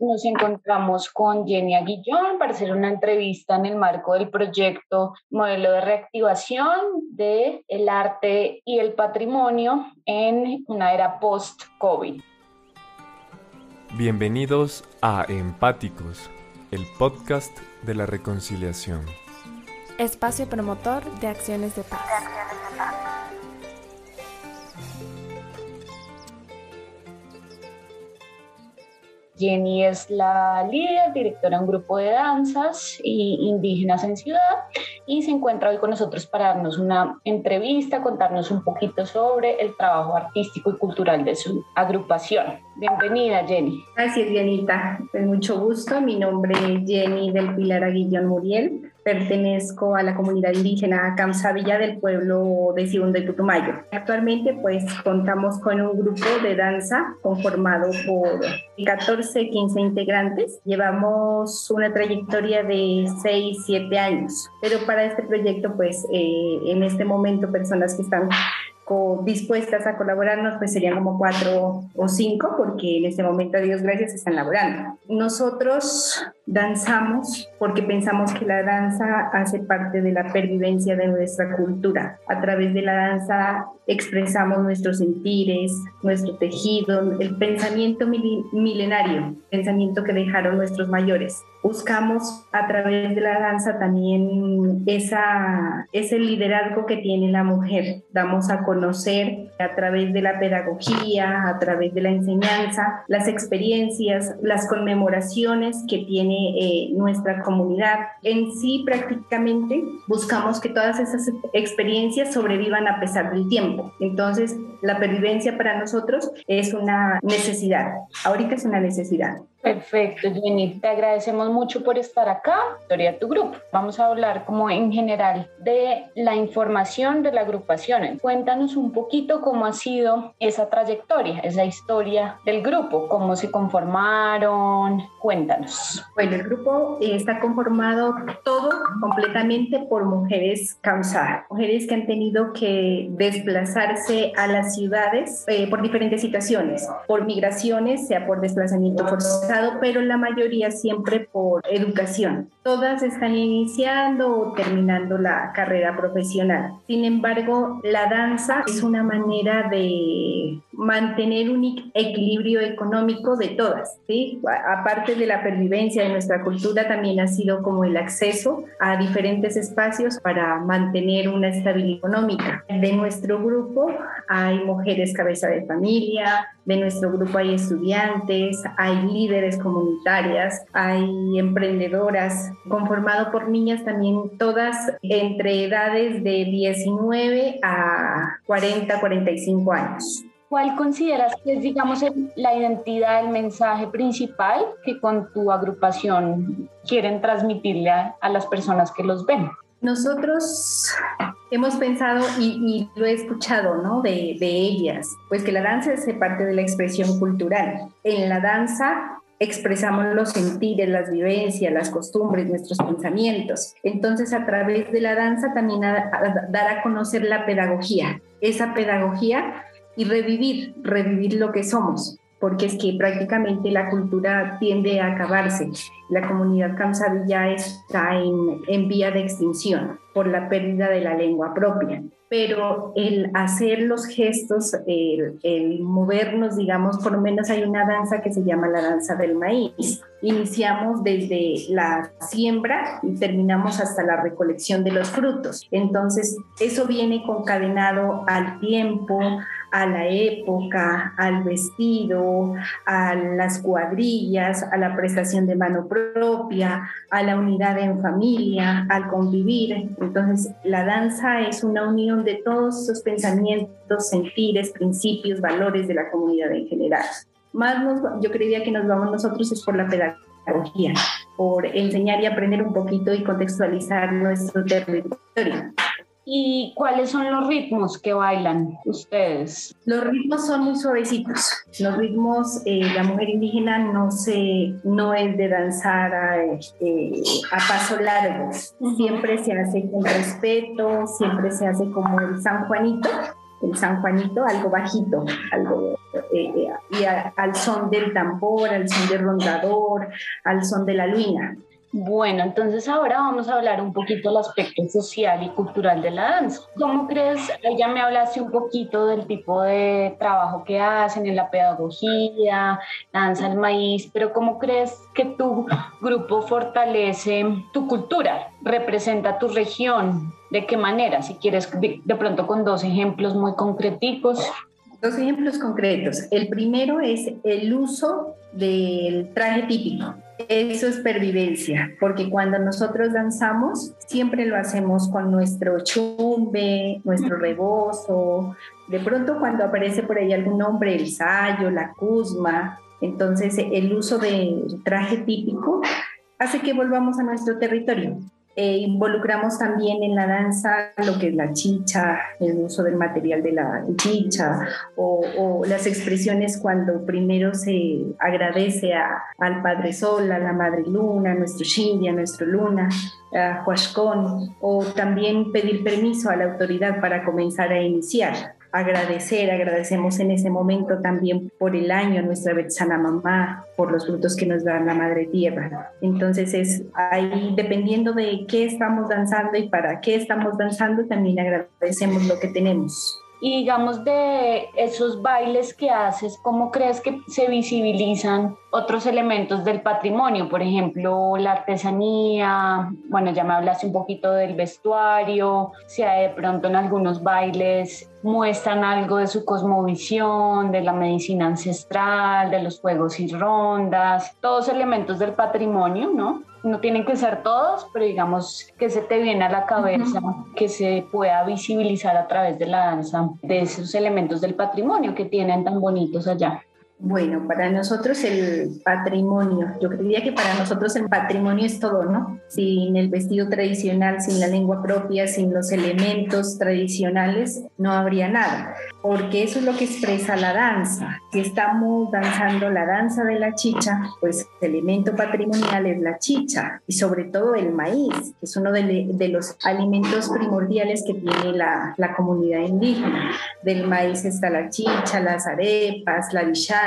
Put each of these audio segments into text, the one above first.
nos encontramos con Jenny Aguillón para hacer una entrevista en el marco del proyecto Modelo de Reactivación del el Arte y el Patrimonio en una era post-COVID. Bienvenidos a Empáticos, el podcast de la reconciliación. Espacio promotor de acciones de paz. Jenny es la líder, directora de un grupo de danzas indígenas en ciudad y se encuentra hoy con nosotros para darnos una entrevista, contarnos un poquito sobre el trabajo artístico y cultural de su agrupación. Bienvenida, Jenny. Gracias, Dianita. Con mucho gusto. Mi nombre es Jenny del Pilar Aguillón Muriel. Pertenezco a la comunidad indígena Camsavilla del pueblo de Segundo y Putumayo. Actualmente, pues, contamos con un grupo de danza conformado por 14, 15 integrantes. Llevamos una trayectoria de 6, 7 años. Pero para este proyecto, pues, eh, en este momento, personas que están dispuestas a colaborarnos, pues serían como cuatro o cinco, porque en este momento, a Dios gracias, están laborando. Nosotros danzamos porque pensamos que la danza hace parte de la pervivencia de nuestra cultura. A través de la danza expresamos nuestros sentires, nuestro tejido, el pensamiento milenario, pensamiento que dejaron nuestros mayores. Buscamos a través de la danza también esa, ese liderazgo que tiene la mujer. Damos a conocer a través de la pedagogía, a través de la enseñanza, las experiencias, las conmemoraciones que tiene eh, nuestra comunidad. En sí, prácticamente buscamos que todas esas experiencias sobrevivan a pesar del tiempo. Entonces, la pervivencia para nosotros es una necesidad. Ahorita es una necesidad. Perfecto, Jenny. Te agradecemos mucho por estar acá, Historia tu grupo. Vamos a hablar como en general de la información de la agrupación. Cuéntanos un poquito cómo ha sido esa trayectoria, esa historia del grupo, cómo se conformaron. Cuéntanos. Bueno, el grupo está conformado todo completamente por mujeres cansadas, mujeres que han tenido que desplazarse a las ciudades eh, por diferentes situaciones, por migraciones, sea por desplazamiento forzado pero la mayoría siempre por educación. Todas están iniciando o terminando la carrera profesional. Sin embargo, la danza es una manera de mantener un equilibrio económico de todas. ¿sí? Aparte de la pervivencia de nuestra cultura, también ha sido como el acceso a diferentes espacios para mantener una estabilidad económica. De nuestro grupo hay mujeres cabeza de familia, de nuestro grupo hay estudiantes, hay líderes comunitarias, hay emprendedoras, conformado por niñas también todas entre edades de 19 a 40, 45 años. ¿Cuál consideras que es, digamos, la identidad, el mensaje principal que con tu agrupación quieren transmitirle a, las personas que los ven? Nosotros hemos pensado y, lo he escuchado ¿no? de, de, ellas, pues que la danza es parte de la expresión cultural. En la danza expresamos los sentires, las vivencias, las costumbres, nuestros pensamientos. Entonces, a través de la danza también dar a conocer la pedagogía, esa pedagogía y revivir, revivir lo que somos porque es que prácticamente la cultura tiende a acabarse. La comunidad ya está en, en vía de extinción por la pérdida de la lengua propia pero el hacer los gestos, el, movernos, digamos, por menos hay una danza que se llama la danza del maíz. Iniciamos desde la siembra y terminamos hasta la recolección de los frutos. Entonces, eso viene concadenado al tiempo, a la época, al vestido, a las cuadrillas, a la prestación de mano propia, a la unidad en familia, al convivir. Entonces, la danza es una unión de todos esos pensamientos, sentires, principios, valores de la comunidad en general. Más yo creería que nos vamos nosotros es por la pedagogía, por enseñar y aprender un poquito y contextualizar nuestro territorio. ¿Y cuáles son los ritmos que bailan ustedes? Los ritmos son muy suavecitos. Los ritmos, eh, la mujer indígena no, se, no es de danzar a, eh, a paso largo. Siempre se hace con respeto, siempre se hace como el San Juanito, el San Juanito, algo bajito, algo eh, eh, y al son del tambor, al son del rondador, al son de la luina. Bueno, entonces ahora vamos a hablar un poquito del aspecto social y cultural de la danza. ¿Cómo crees? Ya me hablaste un poquito del tipo de trabajo que hacen en la pedagogía, danza al maíz, pero ¿cómo crees que tu grupo fortalece tu cultura, representa tu región? ¿De qué manera? Si quieres, de pronto con dos ejemplos muy concreticos. Dos ejemplos concretos. El primero es el uso del traje típico. Eso es pervivencia, porque cuando nosotros danzamos, siempre lo hacemos con nuestro chumbe, nuestro rebozo. De pronto cuando aparece por ahí algún nombre, el sayo, la cusma, entonces el uso del traje típico hace que volvamos a nuestro territorio. Eh, involucramos también en la danza lo que es la chicha, el uso del material de la chicha o, las expresiones cuando primero se agradece al Padre Sol, a la Madre Luna, a nuestro Shindy, a nuestro Luna, a o también pedir permiso a la autoridad para comenzar a iniciar agradecer, agradecemos en ese momento también por el año nuestra Betsana Mamá, por los frutos que nos da la Madre Tierra. Entonces es ahí, dependiendo de qué estamos danzando y para qué estamos danzando, también agradecemos lo que tenemos. Y digamos de esos bailes que haces, ¿cómo crees que se visibilizan otros elementos del patrimonio? Por ejemplo, la artesanía, bueno, ya me hablaste un poquito del vestuario, si de pronto en algunos bailes muestran algo de su cosmovisión, de la medicina ancestral, de los juegos y rondas, todos elementos del patrimonio, ¿no? No tienen que ser todos, pero digamos que se te viene a la cabeza que se pueda visibilizar a través de la danza de esos elementos del patrimonio que tienen tan bonitos allá. Bueno, para nosotros el patrimonio, yo creía que para nosotros el patrimonio es todo, ¿no? Sin el vestido tradicional, sin la lengua propia, sin los elementos tradicionales, no habría nada, porque eso es lo que expresa la danza. Si estamos danzando la danza de la chicha, pues el elemento patrimonial es la chicha y sobre todo el maíz, que es uno de, los alimentos primordiales que tiene la, la comunidad indígena. Del maíz está la chicha, las arepas, la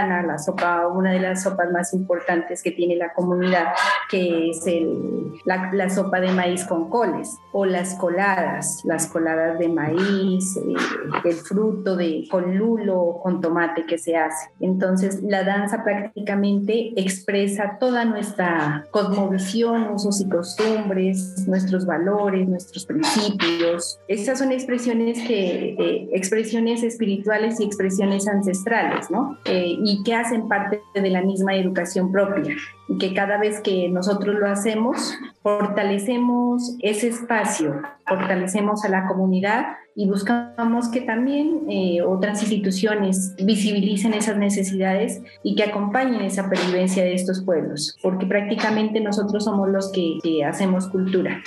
la sopa, una de las sopas más importantes que tiene la comunidad, que es el, la, sopa de maíz con coles, o las coladas, las coladas de maíz, eh, el fruto de con lulo con tomate que se hace. Entonces, la danza prácticamente expresa toda nuestra cosmovisión, usos y costumbres, nuestros valores, nuestros principios. Estas son expresiones que, eh, expresiones espirituales y expresiones ancestrales, ¿no? Eh, que hacen parte de la misma educación propia y que cada vez que nosotros lo hacemos, fortalecemos ese espacio, fortalecemos a la comunidad y buscamos que también eh, otras instituciones visibilicen esas necesidades y que acompañen esa pervivencia de estos pueblos, porque prácticamente nosotros somos los que hacemos cultura.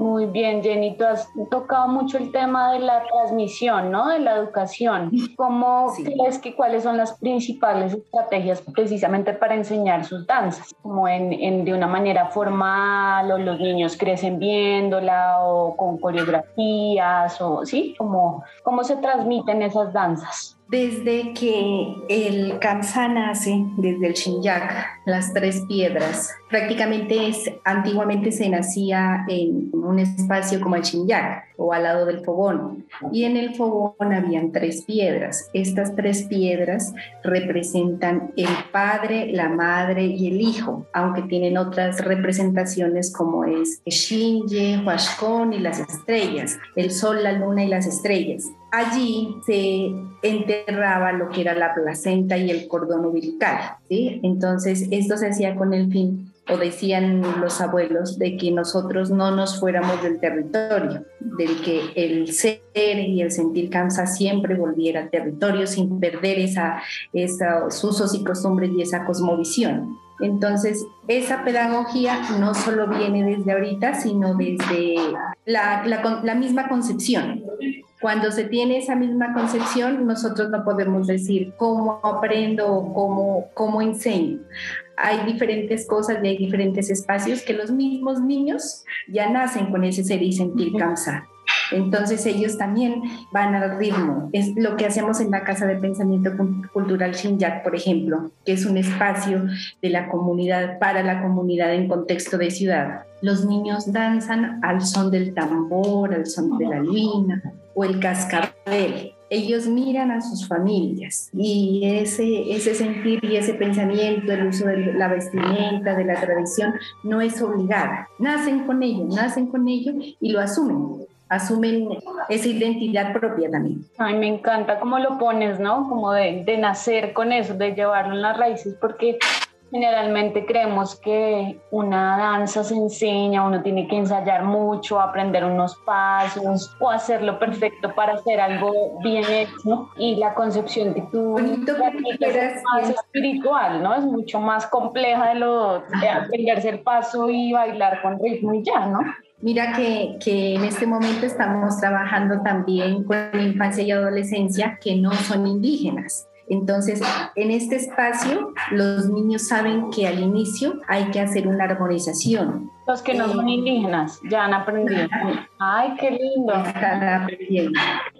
Muy bien, Jenny, tú has tocado mucho el tema de la transmisión, ¿no? De la educación. ¿Cómo crees que cuáles son las principales estrategias precisamente para enseñar sus danzas? Como en, de una manera formal o los niños crecen viéndola o con coreografías o sí, como cómo se transmiten esas danzas. Desde que el Kamsa nace, desde el Shinyak, las tres piedras, prácticamente es, antiguamente se nacía en un espacio como el Shinyak o al lado del fogón. Y en el fogón habían tres piedras. Estas tres piedras representan el padre, la madre y el hijo, aunque tienen otras representaciones como es Shinye, Huashkon y las estrellas, el sol, la luna y las estrellas. Allí se enterraba lo que era la placenta y el cordón umbilical. ¿sí? Entonces, esto se hacía con el fin, o decían los abuelos, de que nosotros no nos fuéramos del territorio, del que el ser y el sentir cansa siempre volviera al territorio sin perder esa, esos usos y costumbres y esa cosmovisión. Entonces, esa pedagogía no solo viene desde ahorita, sino desde la, la, la misma concepción. Cuando se tiene esa misma concepción, nosotros no podemos decir cómo aprendo o cómo, cómo enseño. Hay diferentes cosas y hay diferentes espacios que los mismos niños ya nacen con ese ser y sentir cansado. Entonces ellos también van al ritmo. Es lo que hacemos en la Casa de Pensamiento Cultural Shinjak, por ejemplo, que es un espacio de la comunidad para la comunidad en contexto de ciudad. Los niños danzan al son del tambor, al son de la luna o el cascabel ellos miran a sus familias y ese, ese sentir y ese pensamiento, el uso de la vestimenta, de la tradición, no es obligada. Nacen con ello, nacen con ello y lo asumen asumen esa identidad propia también. Ay, me encanta cómo lo pones, ¿no? Como de, de nacer con eso, de llevarlo en las raíces, porque Generalmente creemos que una danza se enseña, uno tiene que ensayar mucho, aprender unos pasos o hacerlo perfecto para hacer algo bien hecho. Y la concepción que tú es más espiritual, ¿no? Es mucho más compleja de lo de aprenderse el paso y bailar con ritmo y ya, ¿no? Mira que, que, en este momento estamos trabajando también con infancia y adolescencia que no son indígenas. Entonces, en este espacio, los niños saben que al inicio hay que hacer una armonización. Los que no son eh, indígenas ya han aprendido. Ay, qué lindo.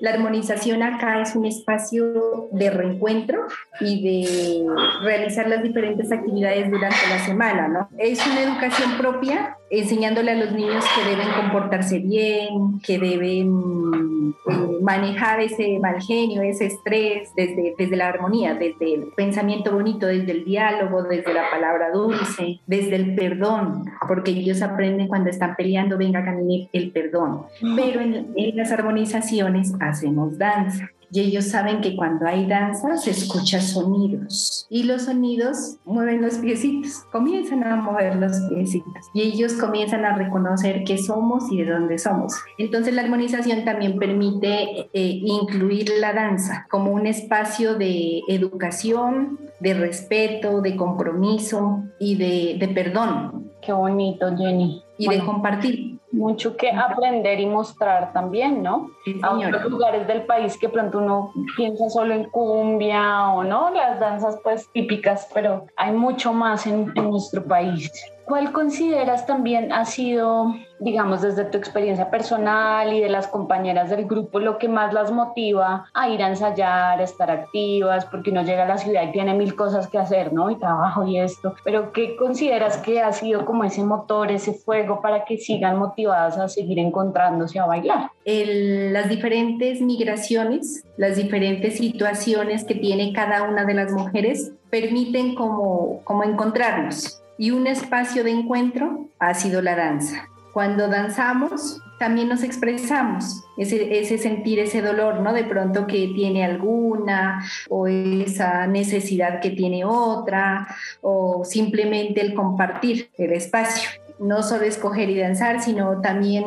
La armonización acá es un espacio de reencuentro y de realizar las diferentes actividades durante la semana, ¿no? Es una educación propia, enseñándole a los niños que deben comportarse bien, que deben eh, manejar ese mal genio, ese estrés desde, desde la armonía, desde el pensamiento bonito, desde el diálogo, desde la palabra dulce, desde el perdón, porque ellos aprenden cuando están peleando, venga, camine el perdón. Pero en, en las armonizaciones hacemos danza y ellos saben que cuando hay danza se escuchan sonidos y los sonidos mueven los piecitos, comienzan a mover los piecitos y ellos comienzan a reconocer qué somos y de dónde somos. Entonces la armonización también permite eh, incluir la danza como un espacio de educación, de respeto, de compromiso y de, de perdón. Qué bonito, Jenny. Y de compartir mucho que aprender y mostrar también, ¿no? a otros lugares del país que pronto uno piensa solo en cumbia o no, las danzas pues típicas, pero hay mucho más en, en nuestro país. ¿Cuál consideras también ha sido, digamos, desde tu experiencia personal y de las compañeras del grupo, lo que más las motiva a ir a ensayar, a estar activas? Porque uno llega a la ciudad y tiene mil cosas que hacer, ¿no? Y trabajo y esto. Pero ¿qué consideras que ha sido como ese motor, ese fuego para que sigan motivadas a seguir encontrándose a bailar? las diferentes migraciones, las diferentes situaciones que tiene cada una de las mujeres permiten como, como encontrarnos y un espacio de encuentro ha sido la danza. Cuando danzamos, también nos expresamos, ese, sentir ese dolor, ¿no? De pronto que tiene alguna, o esa necesidad que tiene otra, o simplemente el compartir el espacio. No solo escoger y danzar, sino también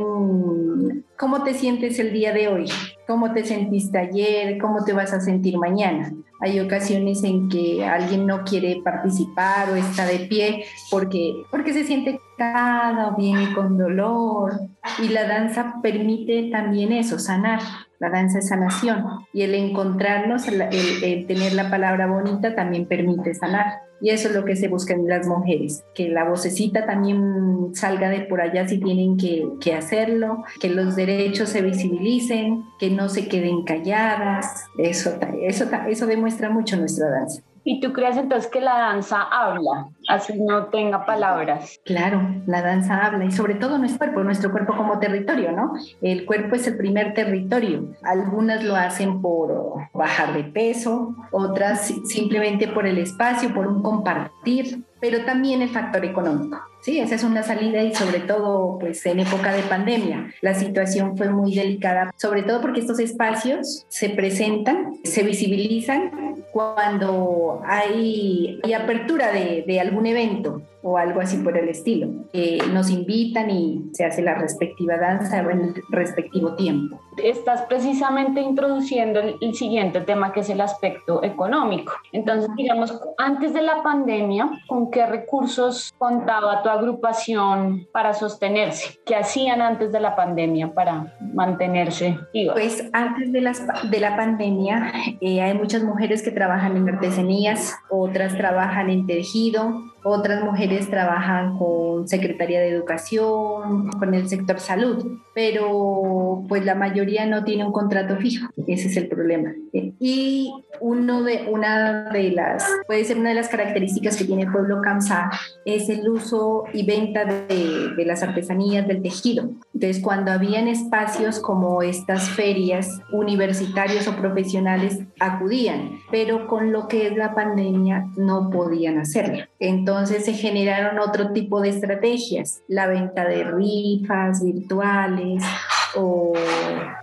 cómo te sientes el día de hoy, cómo te sentiste ayer, cómo te vas a sentir mañana. Hay ocasiones en que alguien no quiere participar o está de pie porque, porque se siente cada o viene con dolor. Y la danza permite también eso, sanar. La danza es sanación. Y el encontrarnos, el, el tener la palabra bonita también permite sanar. Y eso es lo que se busca en las mujeres, que la vocecita también salga de por allá si tienen que, que hacerlo, que los derechos se visibilicen, que no se queden calladas. Eso, eso, eso demuestra mucho nuestra danza. ¿Y tú crees entonces que la danza habla, así no tenga palabras? Claro, la danza habla y sobre todo nuestro cuerpo, nuestro cuerpo como territorio, ¿no? El cuerpo es el primer territorio. Algunas lo hacen por bajar de peso, otras simplemente por el espacio, por un compartir, pero también el factor económico. Sí, esa es una salida y sobre todo pues en época de pandemia la situación fue muy delicada, sobre todo porque estos espacios se presentan, se visibilizan cuando hay, apertura de, de, algún evento o algo así por el estilo. nos invitan y se hace la respectiva danza en el respectivo tiempo. Estás precisamente introduciendo el, el siguiente tema que es el aspecto económico. Entonces, digamos, antes de la pandemia, ¿con qué recursos contaba tu agrupación para sostenerse? ¿Qué hacían antes de la pandemia para mantenerse vivas? Pues antes de, las, de la pandemia eh, hay muchas mujeres que trabajan en artesanías, otras trabajan en tejido, otras mujeres trabajan con Secretaría de Educación, con el sector salud, pero pues la mayoría no tiene un contrato fijo, ese es el problema. Y uno de, una de las, puede ser una de las características que tiene el pueblo Kamsá es el uso y venta de, de las artesanías del tejido. Entonces, cuando habían espacios como estas ferias universitarios o profesionales, acudían, pero con lo que es la pandemia no podían hacerlo. Entonces se generaron otro tipo de estrategias, la venta de rifas virtuales o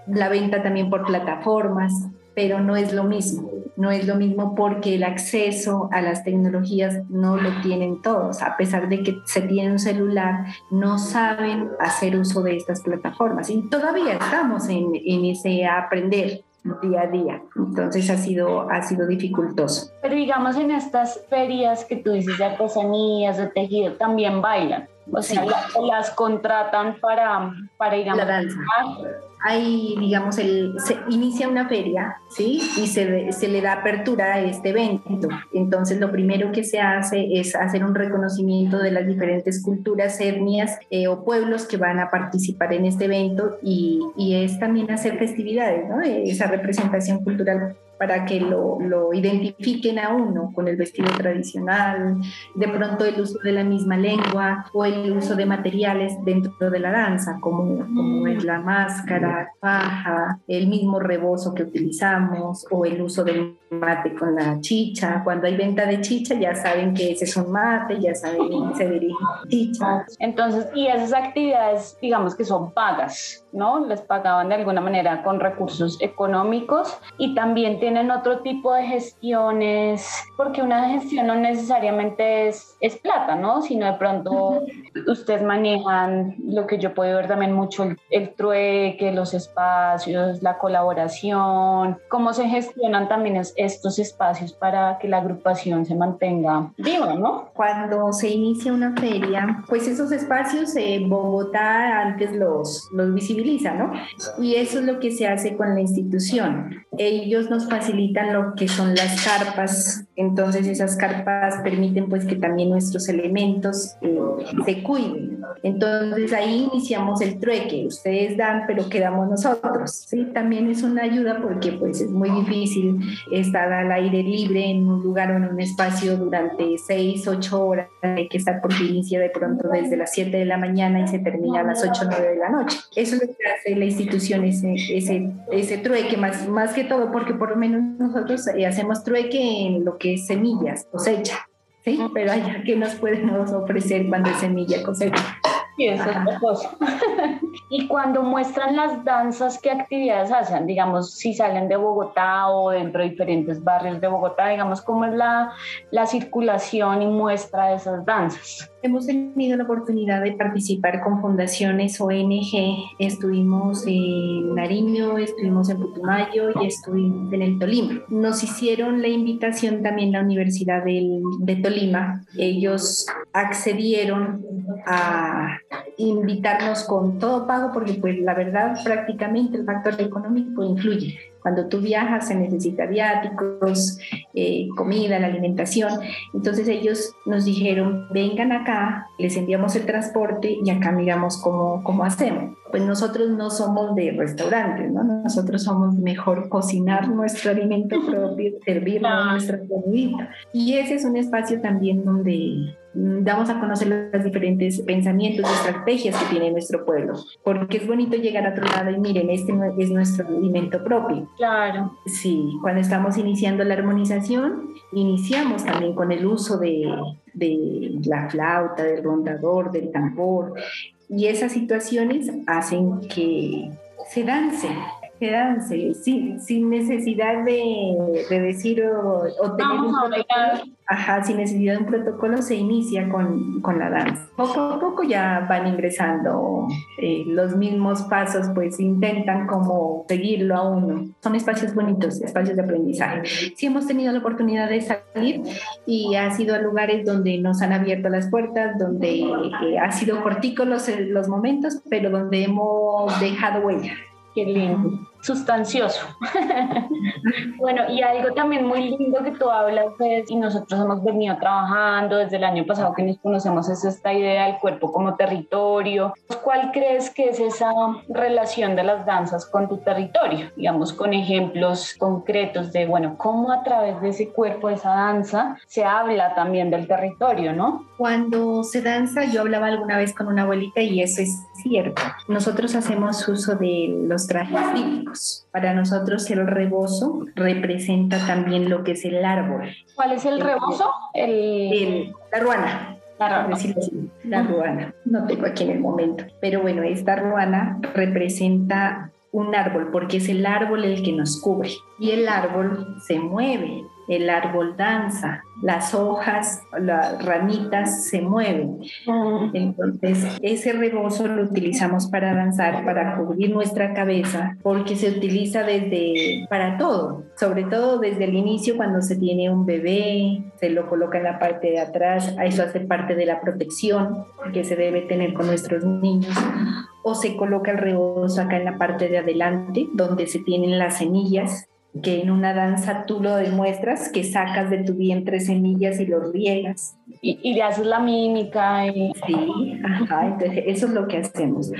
la venta también por plataformas, pero no es lo mismo. No es lo mismo porque el acceso a las tecnologías no lo tienen todos. A pesar de que se tiene un celular, no saben hacer uso de estas plataformas. Y todavía estamos en, en ese aprender día a día. Entonces ha sido, ha sido dificultoso. Pero digamos en estas ferias que tú dices de artesanías, de tejido, también bailan. O sea, las contratan para, para digamos, la danza hay, digamos, el, se inicia una feria, ¿sí? Y se, se, le da apertura a este evento. Entonces, lo primero que se hace es hacer un reconocimiento de las diferentes culturas, etnias eh, o pueblos que van a participar en este evento y, y es también hacer festividades, ¿no? Esa representación cultural para que lo, lo, identifiquen a uno con el vestido tradicional, de pronto el uso de la misma lengua o el uso de materiales dentro de la danza, como, como es la máscara, faja, el mismo rebozo que utilizamos o el uso del mate con la chicha. Cuando hay venta de chicha ya saben que ese es un mate, ya saben que se dirige chicha. Entonces, y esas actividades, digamos que son pagas, ¿no? Les pagaban de alguna manera con recursos económicos y también tienen otro tipo de gestiones, porque una gestión no necesariamente es, es plata, ¿no? Sino de pronto ustedes manejan lo que yo puedo ver también mucho, el, el trueque, los espacios, la colaboración, cómo se gestionan también es, estos espacios para que la agrupación se mantenga viva, ¿no? Cuando se inicia una feria, pues esos espacios en Bogotá antes los, los visibiliza, ¿no? Y eso es lo que se hace con la institución. Ellos nos facilitan lo que son las carpas, entonces esas carpas permiten pues que también nuestros elementos eh, se cuiden. Entonces ahí iniciamos el trueque, ustedes dan pero quedamos nosotros, ¿sí? También es una ayuda porque pues es muy difícil estar al aire libre en un lugar o en un espacio durante seis, ocho horas. Hay que estar porque inicia de pronto desde las 7 de la mañana y se termina a las 8 o 9 de la noche. Eso es lo que hace la institución, ese, ese, ese trueque, más, más que todo porque por lo menos nosotros eh, hacemos trueque en lo que es semillas, cosecha. ¿Sí? Pero allá, ¿qué nos pueden ofrecer cuando es semilla cosecha? Sí, eso es cosa. y cuando muestran las danzas, ¿qué actividades hacen? Digamos, si salen de Bogotá o dentro de diferentes barrios de Bogotá, digamos, ¿cómo es la, la circulación y muestra de esas danzas? Hemos tenido la oportunidad de participar con fundaciones ONG. Estuvimos en Nariño, estuvimos en Putumayo y estuvimos en el Tolima. Nos hicieron la invitación también la Universidad del, de Tolima. Ellos accedieron a invitarnos con todo pago porque pues la verdad prácticamente el factor económico influye. Cuando tú viajas se necesita viáticos, eh, comida, la alimentación. Entonces ellos nos dijeron, vengan acá, les enviamos el transporte y acá miramos cómo, cómo hacemos. Pues nosotros no somos de restaurantes, ¿no? Nosotros somos mejor cocinar nuestro alimento propio, servirlo a nuestra comida. Y ese es un espacio también donde damos a conocer los diferentes pensamientos y estrategias que tiene nuestro pueblo, porque es bonito llegar a otro lado y miren, este es nuestro alimento propio. Claro. Sí, cuando estamos iniciando la armonización, iniciamos también con el uso de, de la flauta, del rondador, del tambor, y esas situaciones hacen que se dance, se dance, sin, sin necesidad de, de decir o, o tener Vamos un bailar. Ajá, sin necesidad de un protocolo se inicia con, con la danza. Poco a poco ya van ingresando eh, los mismos pasos, pues intentan como seguirlo a uno. Son espacios bonitos, espacios de aprendizaje. Sí hemos tenido la oportunidad de salir y ha sido a lugares donde nos han abierto las puertas, donde eh, ha sido cortico los, los momentos, pero donde hemos dejado huella. Qué lindo. Sustancioso. bueno, y algo también muy lindo que tú hablas es, y nosotros hemos venido trabajando desde el año pasado que nos conocemos, es esta idea del cuerpo como territorio. ¿Cuál crees que es esa relación de las danzas con tu territorio? Digamos, con ejemplos concretos de, bueno, cómo a través de ese cuerpo, de esa danza, se habla también del territorio, ¿no? Cuando se danza, yo hablaba alguna vez con una abuelita y eso es cierto. Nosotros hacemos uso de los trajes típicos. Para nosotros el rebozo representa también lo que es el árbol. ¿Cuál es el rebozo? El, la ruana. La ruana. la ruana. No tengo aquí en el momento. Pero bueno, esta ruana representa un árbol porque es el árbol el que nos cubre y el árbol se mueve el árbol danza, las hojas, las ramitas se mueven. Entonces, ese rebozo lo utilizamos para danzar, para cubrir nuestra cabeza, porque se utiliza desde, para todo, sobre todo desde el inicio cuando se tiene un bebé, se lo coloca en la parte de atrás, eso hace parte de la protección que se debe tener con nuestros niños o se coloca el rebozo acá en la parte de adelante, donde se tienen las semillas que en una danza tú lo demuestras, que sacas de tu vientre semillas y los riegas. Y, le haces la mímica. Y... Sí, ajá, entonces eso es lo que hacemos.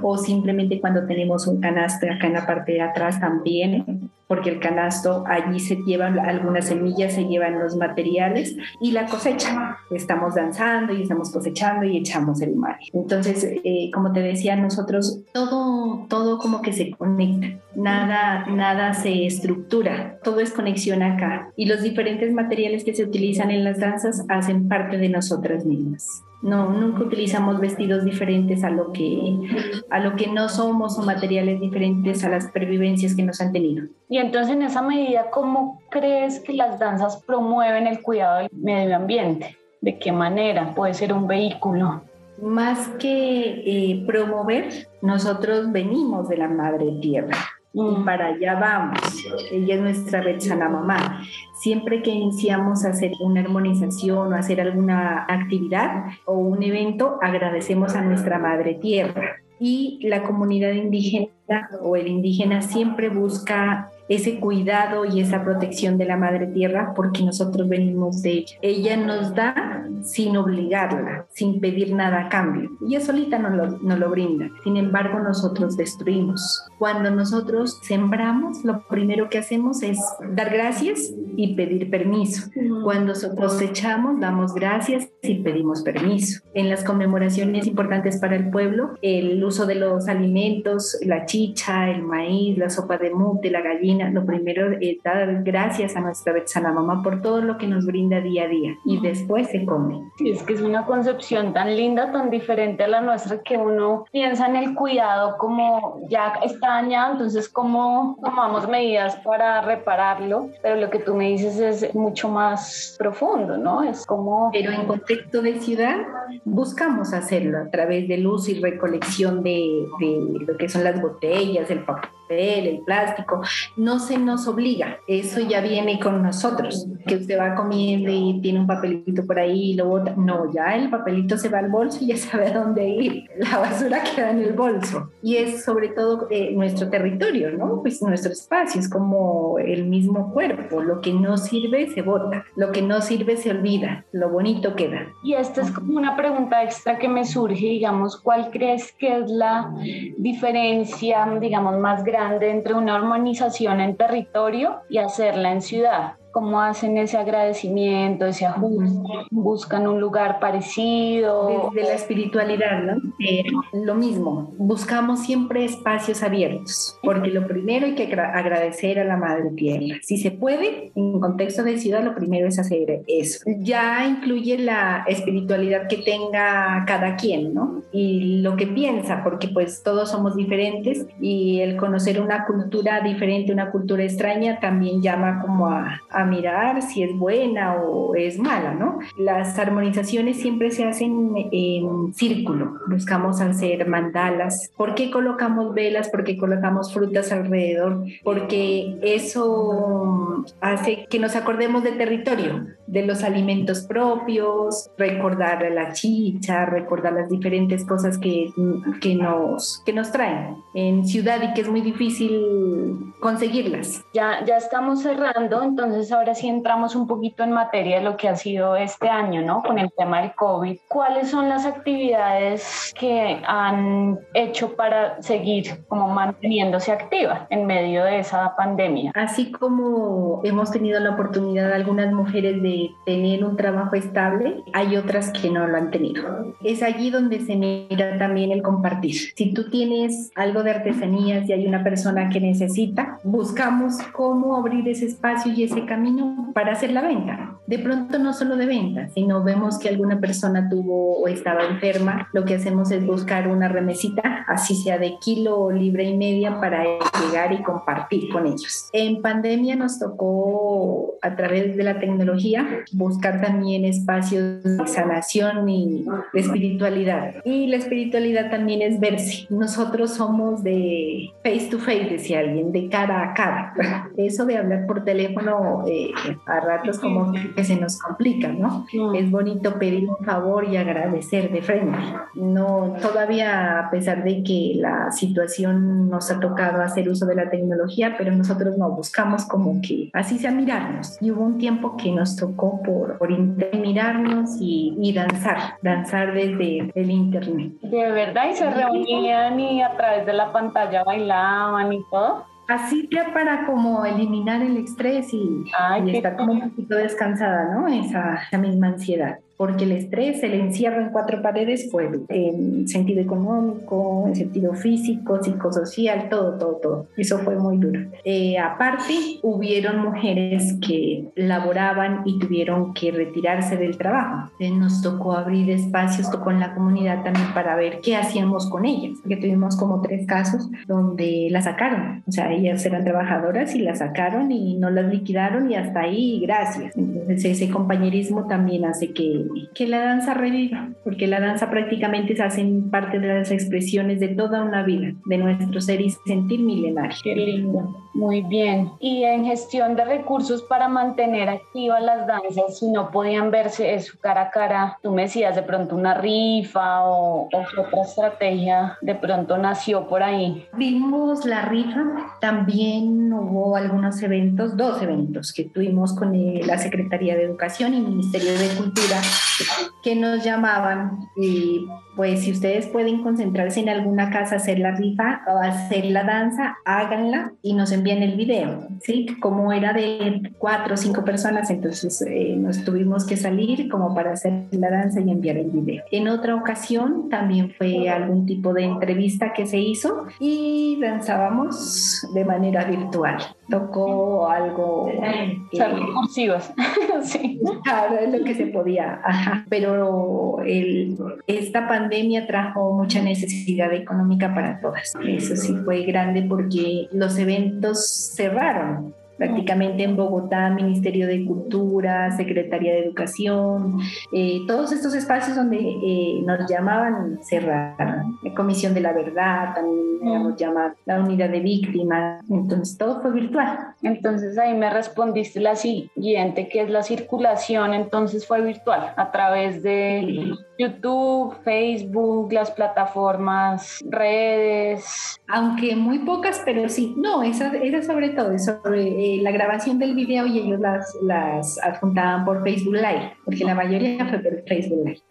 O simplemente cuando tenemos un canasto acá en la parte de atrás también, porque el canasto allí se llevan algunas semillas, se llevan los materiales y la cosecha. Estamos danzando y estamos cosechando y echamos el mar. Entonces, eh, como te decía, nosotros todo, todo como que se conecta, nada, nada se estructura, todo es conexión acá. Y los diferentes materiales que se utilizan en las danzas hacen parte de nosotras mismas. No, nunca utilizamos vestidos diferentes a lo que a lo que no somos o materiales diferentes a las pervivencias que nos han tenido. Y entonces en esa medida, ¿cómo crees que las danzas promueven el cuidado del medio ambiente? ¿De qué manera puede ser un vehículo? Más que eh, promover, nosotros venimos de la madre tierra y mm. para allá vamos. Ella es nuestra Betsana mamá. Siempre que iniciamos a hacer una armonización o hacer alguna actividad o un evento, agradecemos a nuestra madre tierra. Y la comunidad indígena o el indígena siempre busca ese cuidado y esa protección de la madre tierra porque nosotros venimos de ella. Ella nos da sin obligarla, sin pedir nada a cambio. Ella solita nos lo, nos lo brinda. Sin embargo, nosotros destruimos. Cuando nosotros sembramos, lo primero que hacemos es dar gracias y pedir permiso. Cuando cosechamos, damos gracias y pedimos permiso. En las conmemoraciones importantes para el pueblo, el uso de los alimentos, la chicha, el maíz, la sopa de mute, la gallina, lo primero es dar gracias a nuestra Betsana Mamá por todo lo que nos brinda día a día y después se come. Sí, es que es una concepción tan linda, tan diferente a la nuestra que uno piensa en el cuidado como ya está dañado, entonces cómo tomamos medidas para repararlo, pero lo que tú me dices es mucho más profundo, ¿no? Es como... Pero en contexto de ciudad buscamos hacerlo a través del uso y recolección de, de lo que son las botellas, el papel el plástico, no se nos obliga, eso ya viene con nosotros, que usted va comiendo y tiene un papelito por ahí y lo bota, no, ya el papelito se va al bolso y ya sabe dónde ir, la basura queda en el bolso y es sobre todo eh, nuestro territorio, ¿no? Pues nuestro espacio, es como el mismo cuerpo, lo que no sirve se bota, lo que no sirve se olvida, lo bonito queda. Y esta es como una pregunta extra que me surge, digamos, ¿cuál crees que es la diferencia, digamos, más grande? Entre una armonización en territorio y hacerla en ciudad cómo hacen ese agradecimiento, ese ajuste, buscan un lugar parecido. Desde la espiritualidad, ¿no? Eh, lo mismo, buscamos siempre espacios abiertos, porque lo primero hay que agradecer a la Madre Tierra. Si se puede, en contexto de ciudad, lo primero es hacer eso. Ya incluye la espiritualidad que tenga cada quien, ¿no? Y lo que piensa, porque pues todos somos diferentes y el conocer una cultura diferente, una cultura extraña, también llama como a a mirar si es buena o es mala, ¿no? Las armonizaciones siempre se hacen en círculo, buscamos hacer mandalas. ¿Por qué colocamos velas? ¿Por qué colocamos frutas alrededor? Porque eso hace que nos acordemos del territorio, de los alimentos propios, recordar la chicha, recordar las diferentes cosas que, que, nos, que nos traen en ciudad y que es muy difícil conseguirlas. Ya, ya estamos cerrando, entonces ahora sí entramos un poquito en materia de lo que ha sido este año, ¿no? Con el tema del COVID. ¿Cuáles son las actividades que han hecho para seguir como manteniéndose activa en medio de esa pandemia? Así como hemos tenido la oportunidad algunas mujeres de tener un trabajo estable, hay otras que no lo han tenido. Es allí donde se mira también el compartir. Si tú tienes algo de artesanías y hay una persona que necesita, buscamos cómo abrir ese espacio y ese camino para hacer la venta. De pronto no solo de venta, sino vemos que alguna persona tuvo o estaba enferma, lo que hacemos es buscar una remesita, así sea de kilo o libre y media, para llegar y compartir con ellos. En pandemia nos tocó a través de la tecnología buscar también espacios de sanación y de espiritualidad. Y la espiritualidad también es verse. Nosotros somos de face to face, decía alguien, de cara a cara. Eso de hablar por teléfono eh, a ratos como que se nos complica, ¿no? Es bonito pedir un favor y agradecer de frente. No, todavía a pesar de que la situación nos ha tocado hacer uso de la tecnología, pero nosotros no buscamos como que así sea mirarnos. Y hubo un tiempo que nos tocó por, por mirarnos y, y danzar, danzar desde el internet. De verdad, y se reunían y a través de la pantalla bailaban y todo. Así ya para como eliminar el estrés y, y estar como un poquito descansada, ¿no? Esa, esa misma ansiedad porque el estrés, el encierro en cuatro paredes fue en sentido económico, en sentido físico, psicosocial, todo, todo, todo. Eso fue muy duro. Eh, aparte, hubieron mujeres que laboraban y tuvieron que retirarse del trabajo. nos tocó abrir espacios con la comunidad también para ver qué hacíamos con ellas, porque tuvimos como tres casos donde la sacaron. O sea, ellas eran trabajadoras y la sacaron y no las liquidaron y hasta ahí, gracias. Entonces, ese compañerismo también hace que que la danza reviva, porque la danza prácticamente se hace parte de las expresiones de toda una vida, de nuestro ser y sentir milenario. Qué lindo, muy bien. Y en gestión de recursos para mantener activas las danzas, si no podían verse su cara a cara, tú me decías de pronto una rifa o, otra estrategia de pronto nació por ahí. Vimos la rifa, también hubo algunos eventos, dos eventos que tuvimos con la Secretaría de Educación y Ministerio de Cultura que nos llamaban y pues si ustedes pueden concentrarse en alguna casa, hacer la rifa o hacer la danza, háganla y nos envían el video, ¿sí? Como era de cuatro o cinco personas, entonces eh, nos tuvimos que salir como para hacer la danza y enviar el video. En otra ocasión también fue algún tipo de entrevista que se hizo y danzábamos de manera virtual. Tocó algo... Eh, sí. Claro, es lo que se podía, Pero el, esta pandemia pandemia trajo mucha necesidad económica para todas. Eso sí fue grande porque los eventos cerraron prácticamente en Bogotá, Ministerio de Cultura, Secretaría de Educación, eh, todos estos espacios donde eh, nos llamaban cerrar, la Comisión de la Verdad, también nos llama la Unidad de Víctimas, entonces todo fue virtual. Entonces ahí me respondiste la siguiente, que es la circulación, entonces fue virtual a través de YouTube, Facebook, las plataformas, redes. Aunque muy pocas, pero sí, no, esa, esa sobre todo, sobre eh, la grabación del video y ellos las, las adjuntaban por Facebook Live, porque la mayoría fue por Facebook Live.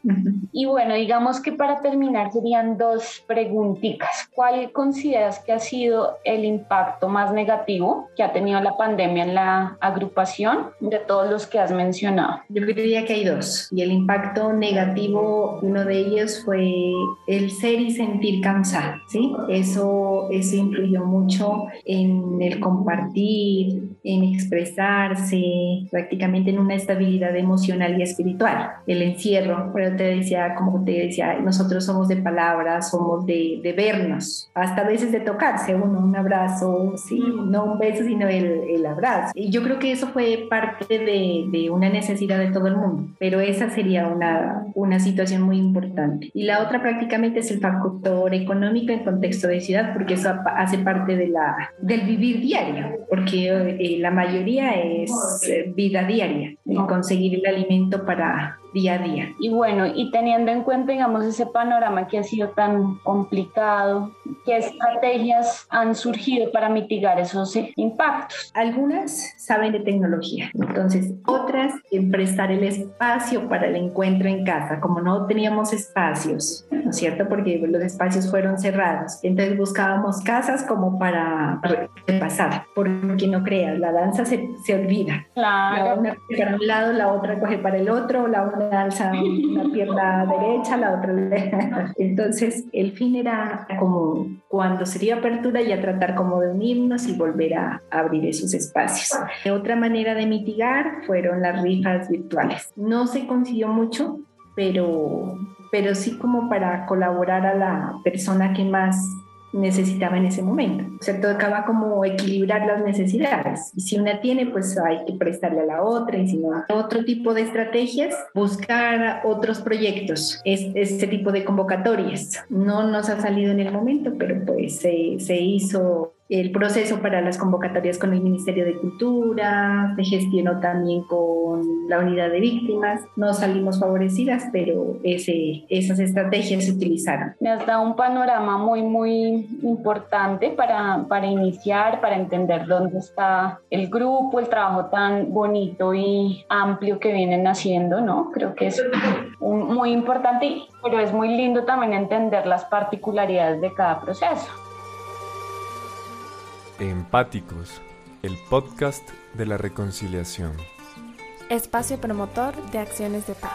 Y bueno, digamos que para terminar serían dos preguntitas. ¿Cuál consideras que ha sido el impacto más negativo que ha tenido la pandemia en la agrupación de todos los que has mencionado? Yo diría que hay dos. Y el impacto negativo, uno de ellos fue el ser y sentir cansado, ¿sí? Eso, eso influyó mucho en el compartir, en expresarse, prácticamente en una estabilidad emocional y espiritual. El encierro, pero te decía, como te decía, nosotros somos de palabras, somos de, de vernos, hasta a veces de tocarse uno, un abrazo, sí, no un beso, sino el, el abrazo. Y yo creo que eso fue parte de, de, una necesidad de todo el mundo, pero esa sería una, una situación muy importante. Y la otra prácticamente es el factor económico en contexto de ciudad, porque eso hace parte de la, del vivir diario, porque eh, la mayoría es eh, vida diaria, y conseguir el alimento para día a día. Y bueno, y teniendo en cuenta, digamos, ese panorama que ha sido tan complicado, ¿qué estrategias han surgido para mitigar esos impactos? Algunas saben de tecnología, entonces otras en prestar el espacio para el encuentro en casa, como no teníamos espacios, ¿no es cierto? Porque los espacios fueron cerrados, entonces buscábamos casas como para repasar, porque no creas, la danza se, se olvida. Claro. una para un lado, la otra coge para el otro, la una alza una pierna derecha, la otra. Entonces, el fin era como cuando sería apertura ya tratar como de unirnos y volver a abrir esos espacios. Otra manera de mitigar fueron las rifas virtuales. No se consiguió mucho, pero, pero sí como para colaborar a la persona que más necesitaba en ese momento. O sea, todo acaba como equilibrar las necesidades. Y si una tiene, pues hay que prestarle a la otra. Y si no, otro tipo de estrategias, buscar otros proyectos, es, este tipo de convocatorias. No nos ha salido en el momento, pero pues se hizo el proceso para las convocatorias con el Ministerio de Cultura, se gestionó también con la unidad de víctimas. No salimos favorecidas, pero ese, esas estrategias se utilizaron. Me has dado un panorama muy, muy importante para, para iniciar, para entender dónde está el grupo, el trabajo tan bonito y amplio que vienen haciendo, ¿no? Creo que es muy importante, pero es muy lindo también entender las particularidades de cada proceso. Empáticos, el podcast de la reconciliación. Espacio promotor de acciones de paz.